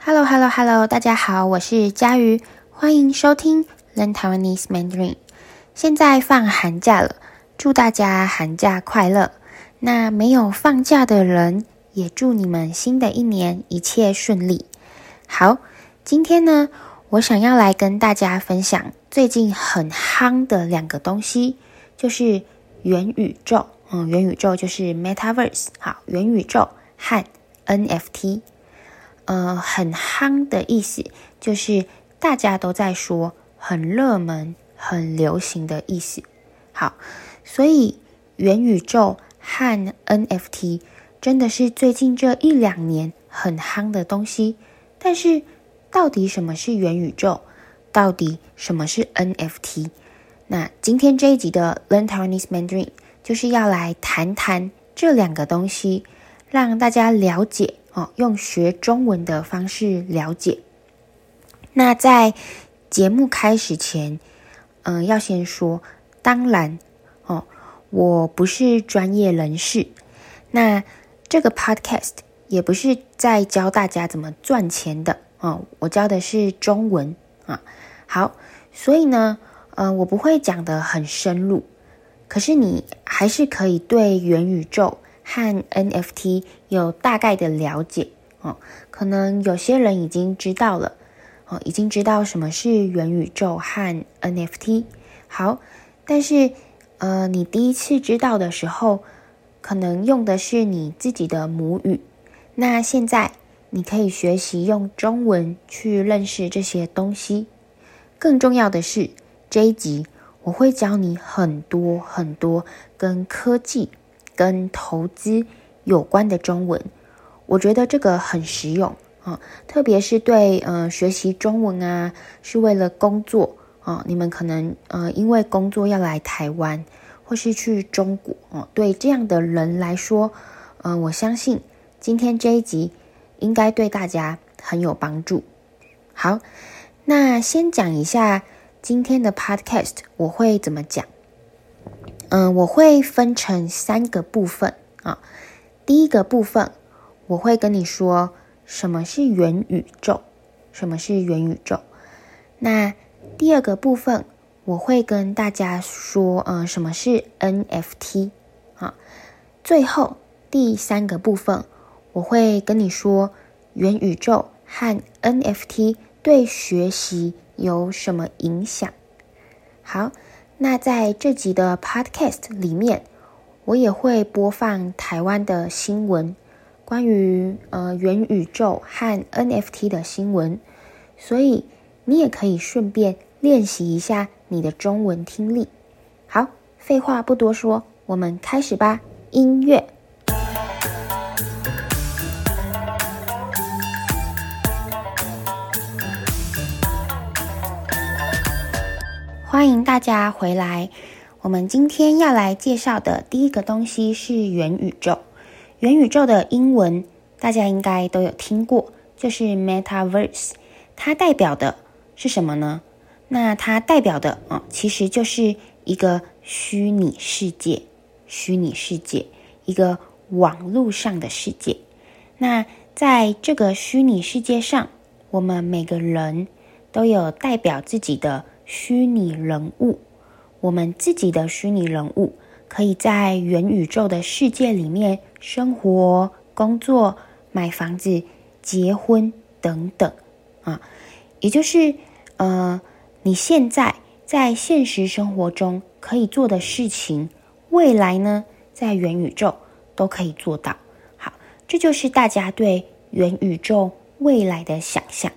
Hello，Hello，Hello，大家好，我是佳瑜，欢迎收听 Learn Taiwanese Mandarin。现在放寒假了，祝大家寒假快乐。那没有放假的人，也祝你们新的一年一切顺利。好，今天呢，我想要来跟大家分享最近很夯的两个东西，就是元宇宙。嗯，元宇宙就是 Metaverse。好，元宇宙和 NFT。呃，很夯的意思就是大家都在说，很热门、很流行的意思。好，所以元宇宙和 NFT 真的是最近这一两年很夯的东西。但是，到底什么是元宇宙？到底什么是 NFT？那今天这一集的 Learn Taiwanese Mandarin 就是要来谈谈这两个东西，让大家了解。哦，用学中文的方式了解。那在节目开始前，嗯、要先说，当然，哦，我不是专业人士。那这个 podcast 也不是在教大家怎么赚钱的哦，我教的是中文啊。好，所以呢，呃，我不会讲的很深入，可是你还是可以对元宇宙。和 NFT 有大概的了解哦，可能有些人已经知道了哦，已经知道什么是元宇宙和 NFT。好，但是呃，你第一次知道的时候，可能用的是你自己的母语。那现在你可以学习用中文去认识这些东西。更重要的是，这一集我会教你很多很多跟科技。跟投资有关的中文，我觉得这个很实用啊，特别是对呃学习中文啊，是为了工作啊，你们可能呃因为工作要来台湾或是去中国哦，对这样的人来说，嗯、我相信今天这一集应该对大家很有帮助。好，那先讲一下今天的 podcast 我会怎么讲。嗯，我会分成三个部分啊。第一个部分，我会跟你说什么是元宇宙，什么是元宇宙。那第二个部分，我会跟大家说，嗯，什么是 NFT 啊。最后第三个部分，我会跟你说元宇宙和 NFT 对学习有什么影响。好。那在这集的 Podcast 里面，我也会播放台湾的新闻，关于呃元宇宙和 NFT 的新闻，所以你也可以顺便练习一下你的中文听力。好，废话不多说，我们开始吧。音乐。欢迎大家回来。我们今天要来介绍的第一个东西是元宇宙。元宇宙的英文大家应该都有听过，就是 Metaverse。它代表的是什么呢？那它代表的啊，其实就是一个虚拟世界，虚拟世界，一个网络上的世界。那在这个虚拟世界上，我们每个人都有代表自己的。虚拟人物，我们自己的虚拟人物可以在元宇宙的世界里面生活、工作、买房子、结婚等等啊，也就是呃，你现在在现实生活中可以做的事情，未来呢，在元宇宙都可以做到。好，这就是大家对元宇宙未来的想象，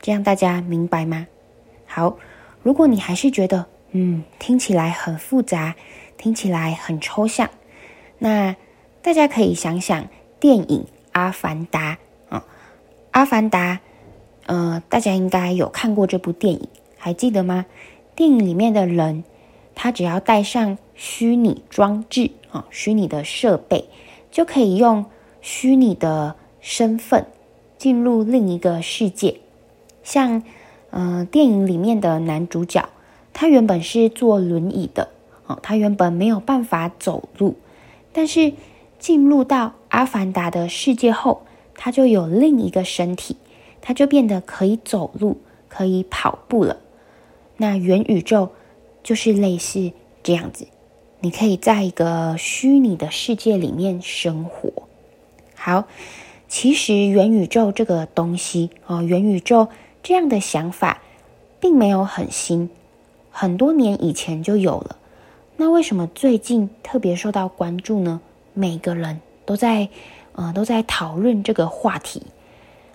这样大家明白吗？好。如果你还是觉得，嗯，听起来很复杂，听起来很抽象，那大家可以想想电影《阿凡达》啊，《阿凡达》呃，大家应该有看过这部电影，还记得吗？电影里面的人，他只要带上虚拟装置啊，虚拟的设备，就可以用虚拟的身份进入另一个世界，像。嗯、呃，电影里面的男主角，他原本是坐轮椅的，哦，他原本没有办法走路，但是进入到阿凡达的世界后，他就有另一个身体，他就变得可以走路、可以跑步了。那元宇宙就是类似这样子，你可以在一个虚拟的世界里面生活。好，其实元宇宙这个东西哦，元宇宙这样的想法并没有很新，很多年以前就有了。那为什么最近特别受到关注呢？每个人都在，呃，都在讨论这个话题。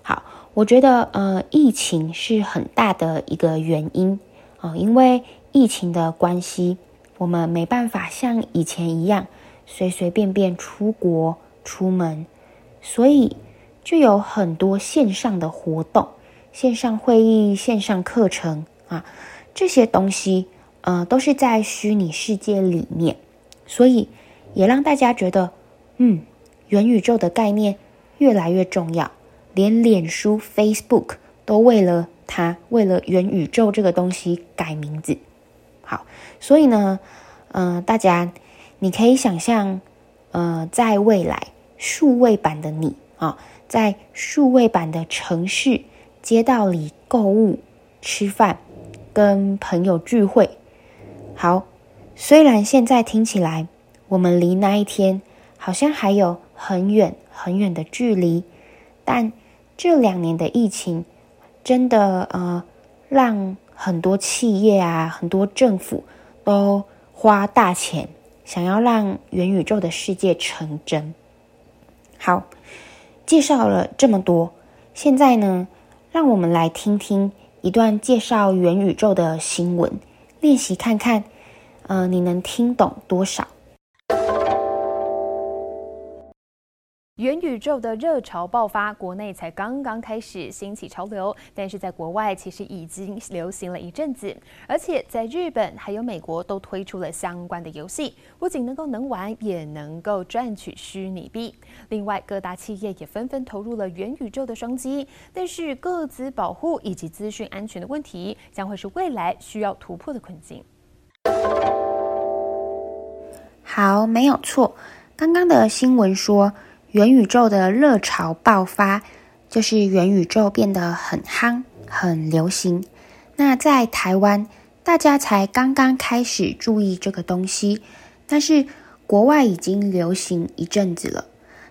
好，我觉得，呃，疫情是很大的一个原因啊，呃，因为疫情的关系，我们没办法像以前一样随随便便出国出门，所以就有很多线上的活动、线上会议、线上课程啊，这些东西。呃，都是在虚拟世界里面，所以也让大家觉得，嗯，元宇宙的概念越来越重要，连脸书 Facebook 都为了它，为了元宇宙这个东西改名字。好，所以呢，呃，大家你可以想象，呃，在未来数位版的你啊，在数位版的城市街道里购物、吃饭、跟朋友聚会。好，虽然现在听起来我们离那一天好像还有很远很远的距离，但这两年的疫情真的呃，让很多企业啊，很多政府都花大钱想要让元宇宙的世界成真。好，介绍了这么多，现在呢，让我们来听听一段介绍元宇宙的新闻。练习看看，呃，你能听懂多少？元宇宙的热潮爆发，国内才刚刚开始兴起潮流，但是在国外其实已经流行了一阵子，而且在日本还有美国都推出了相关的游戏，不仅能够能玩，也能够赚取虚拟币。另外，各大企业也纷纷投入了元宇宙的商机，但是个资保护以及资讯安全的问题，将会是未来需要突破的困境。好，没有错，刚刚的新闻说。元宇宙的热潮爆发，就是元宇宙变得很夯、很流行。那在台湾，大家才刚刚开始注意这个东西，但是国外已经流行一阵子了。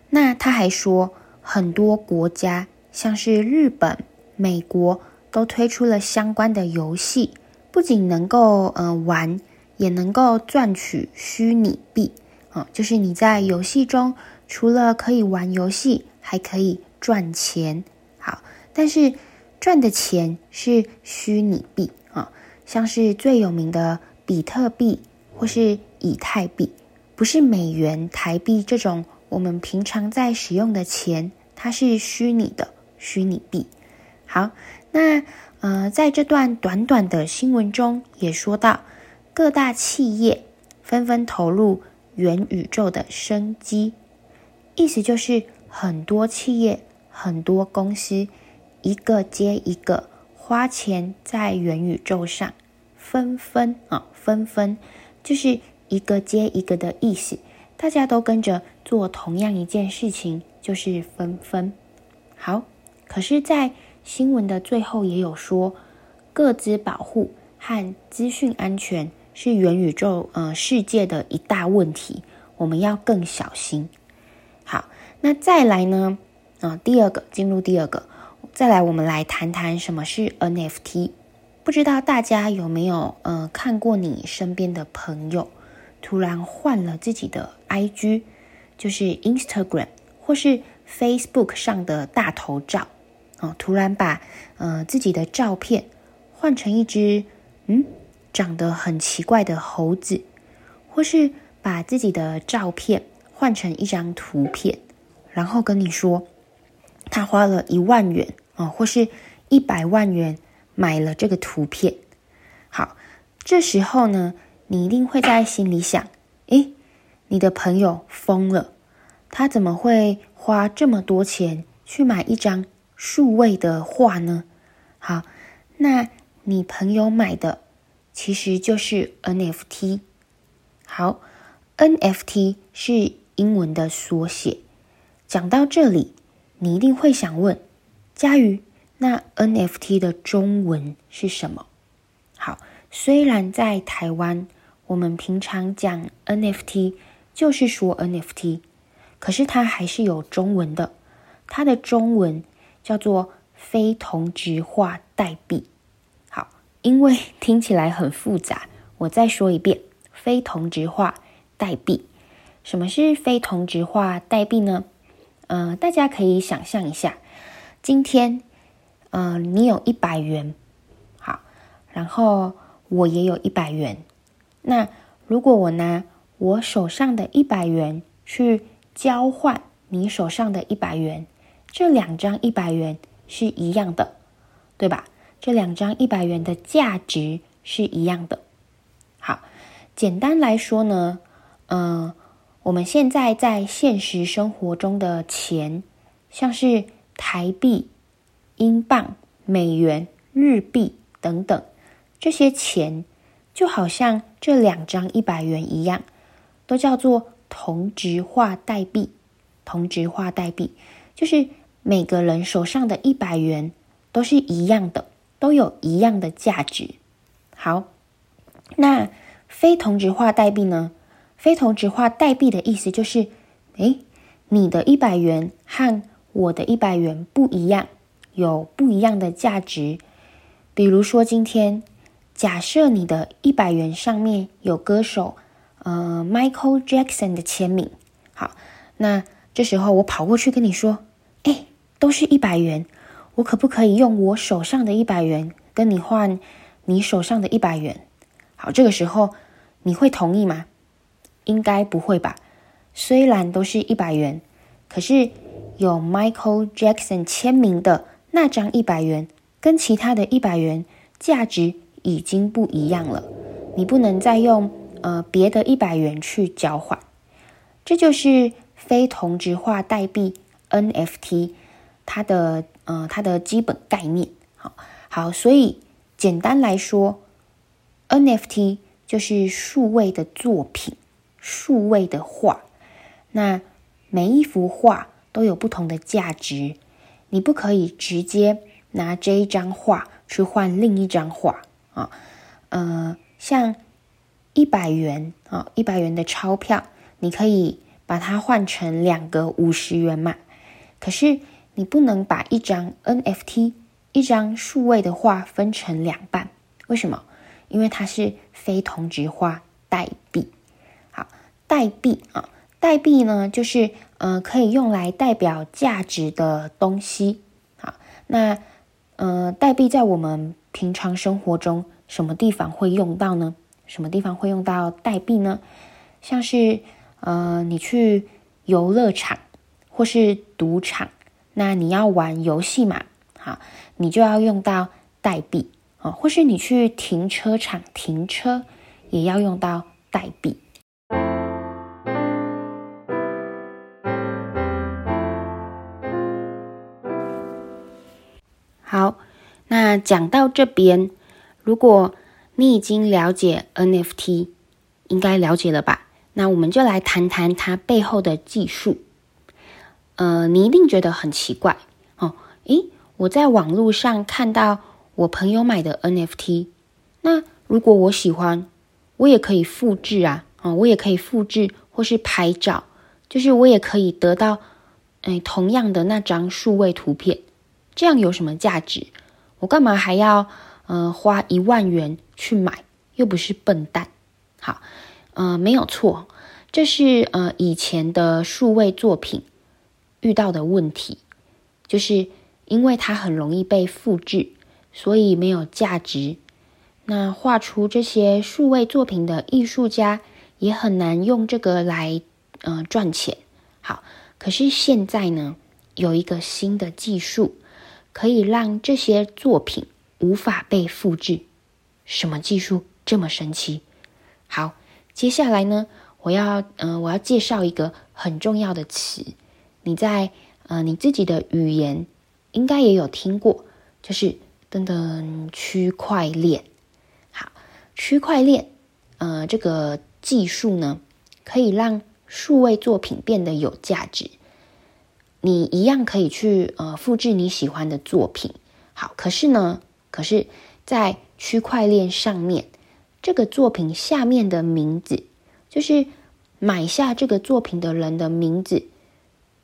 那他还说，很多国家，像是日本、美国，都推出了相关的游戏，不仅能够呃玩，也能够赚取虚拟币啊，就是你在游戏中。除了可以玩游戏，还可以赚钱。好，但是赚的钱是虚拟币啊，像是最有名的比特币或是以太币，不是美元、台币这种我们平常在使用的钱，它是虚拟的虚拟币。好，那呃，在这段短短的新闻中也说到，各大企业纷纷投入元宇宙的生机。意思就是，很多企业、很多公司，一个接一个花钱在元宇宙上，纷纷啊，纷纷，就是一个接一个的意思。大家都跟着做同样一件事情，就是纷纷。好，可是，在新闻的最后也有说，个资保护和资讯安全是元宇宙呃世界的一大问题，我们要更小心。那再来呢？啊，第二个进入第二个，再来我们来谈谈什么是 NFT。不知道大家有没有呃看过你身边的朋友突然换了自己的 IG，就是 Instagram 或是 Facebook 上的大头照啊，突然把呃自己的照片换成一只嗯长得很奇怪的猴子，或是把自己的照片。换成一张图片，然后跟你说，他花了一万元啊，或是一百万元买了这个图片。好，这时候呢，你一定会在心里想：诶，你的朋友疯了，他怎么会花这么多钱去买一张数位的画呢？好，那你朋友买的其实就是 NFT。好，NFT 是。英文的缩写。讲到这里，你一定会想问：佳瑜，那 NFT 的中文是什么？好，虽然在台湾，我们平常讲 NFT 就是说 NFT，可是它还是有中文的，它的中文叫做非同质化代币。好，因为听起来很复杂，我再说一遍：非同质化代币。什么是非同质化代币呢？呃，大家可以想象一下，今天，呃，你有一百元，好，然后我也有一百元。那如果我拿我手上的一百元去交换你手上的一百元，这两张一百元是一样的，对吧？这两张一百元的价值是一样的。好，简单来说呢，嗯、我们现在在现实生活中的钱，像是台币、英镑、美元、日币等等，这些钱就好像这两张一百元一样，都叫做同质化代币。同质化代币就是每个人手上的一百元都是一样的，都有一样的价值。好，那非同质化代币呢？非同质化代币的意思就是，诶，你的一百元和我的一百元不一样，有不一样的价值。比如说，今天假设你的一百元上面有歌手，呃，Michael Jackson 的签名，好，那这时候我跑过去跟你说，诶，都是一百元，我可不可以用我手上的一百元跟你换你手上的一百元？好，这个时候你会同意吗？应该不会吧？虽然都是一百元，可是有 Michael Jackson 签名的那张一百元，跟其他的一百元价值已经不一样了。你不能再用呃别的一百元去交换。这就是非同质化代币 NFT 它的呃它的基本概念。好，好，所以简单来说，NFT 就是数位的作品。数位的画，那每一幅画都有不同的价值，你不可以直接拿这一张画去换另一张画啊。呃，像一百元啊，一百元的钞票，你可以把它换成两个五十元嘛。可是你不能把一张 NFT，一张数位的画分成两半，为什么？因为它是非同质化代币。代币啊，代币呢，就是呃，可以用来代表价值的东西。好，那呃，代币在我们平常生活中什么地方会用到呢？什么地方会用到代币呢？像是呃，你去游乐场或是赌场，那你要玩游戏嘛，好，你就要用到代币啊，或是你去停车场停车，也要用到代币。好，那讲到这边，如果你已经了解 NFT，应该了解了吧？那我们就来谈谈它背后的技术。呃，你一定觉得很奇怪哦。诶，我在网络上看到我朋友买的 NFT，那如果我喜欢，我也可以复制啊，哦，我也可以复制或是拍照，就是我也可以得到，哎，同样的那张数位图片。这样有什么价值？我干嘛还要呃花一万元去买？又不是笨蛋。好，呃，没有错，这是呃以前的数位作品遇到的问题，就是因为它很容易被复制，所以没有价值。那画出这些数位作品的艺术家也很难用这个来呃赚钱。好，可是现在呢，有一个新的技术。可以让这些作品无法被复制，什么技术这么神奇？好，接下来呢，我要呃，我要介绍一个很重要的词，你在呃你自己的语言应该也有听过，就是等等区块链。好，区块链呃这个技术呢，可以让数位作品变得有价值。你一样可以去呃复制你喜欢的作品，好，可是呢，可是，在区块链上面，这个作品下面的名字，就是买下这个作品的人的名字，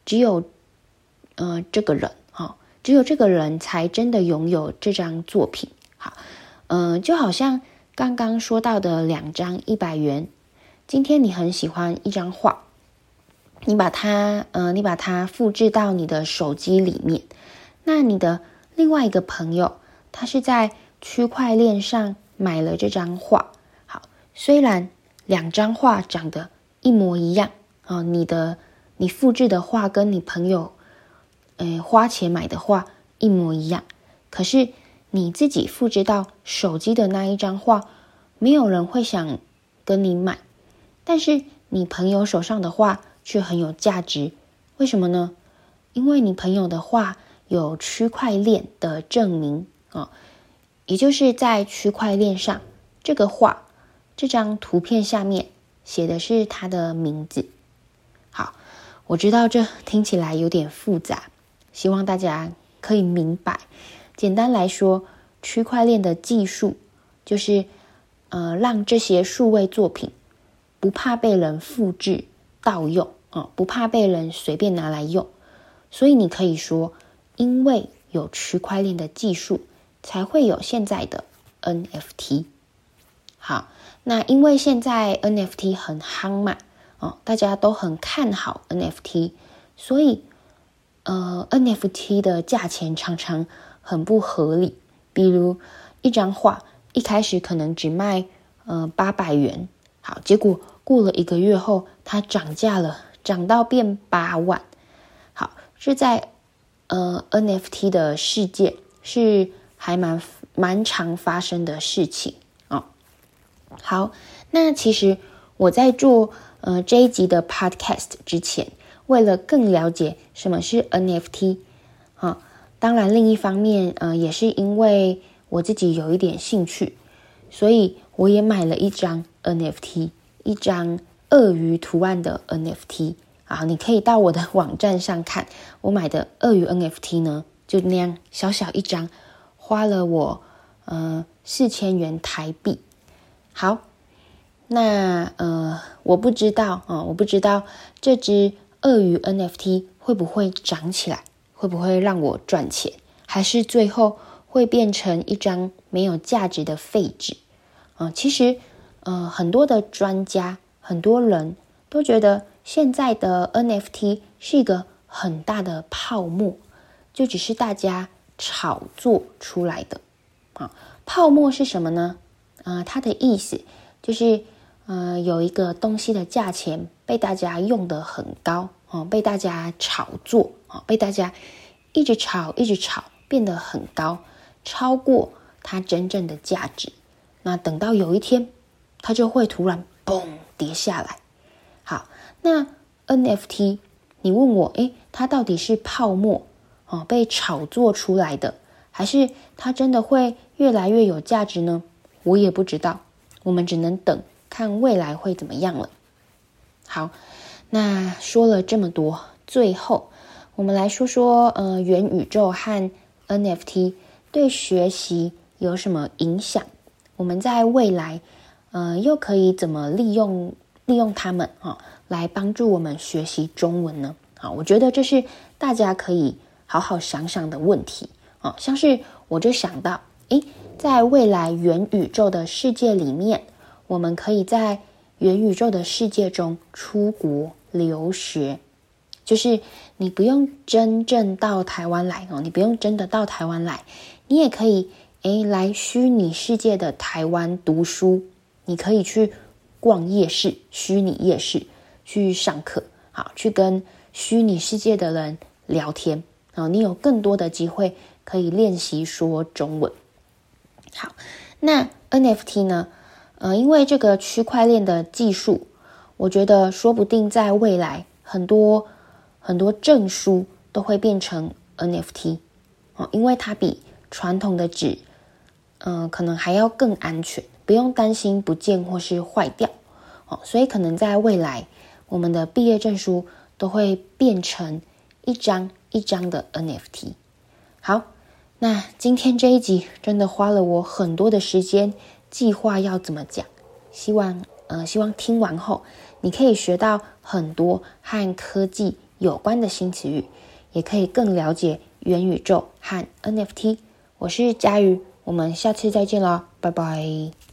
只有呃这个人哈、哦，只有这个人才真的拥有这张作品。好，嗯、呃，就好像刚刚说到的两张一百元，今天你很喜欢一张画。你把它，呃，你把它复制到你的手机里面。那你的另外一个朋友，他是在区块链上买了这张画。好，虽然两张画长得一模一样，啊，你的你复制的画跟你朋友，呃，花钱买的画一模一样，可是你自己复制到手机的那一张画，没有人会想跟你买，但是你朋友手上的画。却很有价值，为什么呢？因为你朋友的画有区块链的证明啊、哦，也就是在区块链上，这个画这张图片下面写的是他的名字。好，我知道这听起来有点复杂，希望大家可以明白。简单来说，区块链的技术就是呃，让这些数位作品不怕被人复制盗用。哦，不怕被人随便拿来用，所以你可以说，因为有区块链的技术，才会有现在的 NFT。好，那因为现在 NFT 很夯嘛，哦，大家都很看好 NFT，所以呃，NFT 的价钱常常很不合理。比如一张画一开始可能只卖呃八百元，好，结果过了一个月后，它涨价了。涨到变八万，好，是在呃 NFT 的世界是还蛮蛮常发生的事情哦。好，那其实我在做呃这一集的 Podcast 之前，为了更了解什么是 NFT 啊、当然另一方面呃也是因为我自己有一点兴趣，所以我也买了一张 NFT，一张。鳄鱼图案的 NFT 啊，你可以到我的网站上看，我买的鳄鱼 NFT 呢，就那样小小一张，花了我呃四千元台币。好，那呃我不知道啊、我不知道这只鳄鱼 NFT 会不会涨起来，会不会让我赚钱，还是最后会变成一张没有价值的废纸啊？其实呃很多的专家。很多人都觉得现在的 NFT 是一个很大的泡沫，就只是大家炒作出来的啊。泡沫是什么呢？啊，它的意思就是，呃，有一个东西的价钱被大家用得很高啊，被大家炒作啊，被大家一直炒，一直炒，变得很高，超过它真正的价值。那等到有一天，它就会突然嘣。跌下来，好，那 NFT，你问我，诶，它到底是泡沫哦，被炒作出来的，还是它真的会越来越有价值呢？我也不知道，我们只能等看未来会怎么样了。好，那说了这么多，最后我们来说说，呃，元宇宙和 NFT 对学习有什么影响？我们在未来。呃，又可以怎么利用利用它们啊、来帮助我们学习中文呢？啊、我觉得这是大家可以好好想想的问题啊、像是我就想到，诶，在未来元宇宙的世界里面，我们可以在元宇宙的世界中出国留学，就是你不用真正到台湾来哦，你不用真的到台湾来，你也可以诶来虚拟世界的台湾读书。你可以去逛夜市，虚拟夜市去上课，好，去跟虚拟世界的人聊天，啊，你有更多的机会可以练习说中文。好，那 NFT 呢？呃，因为这个区块链的技术，我觉得说不定在未来很多很多证书都会变成 NFT，哦，因为它比传统的纸，嗯、可能还要更安全。不用担心不见或是坏掉，哦，所以可能在未来，我们的毕业证书都会变成一张一张的 NFT。好，那今天这一集真的花了我很多的时间计划要怎么讲，希望呃希望听完后你可以学到很多和科技有关的新词语，也可以更了解元宇宙和 NFT。我是佳瑜，我们下次再见了，拜拜。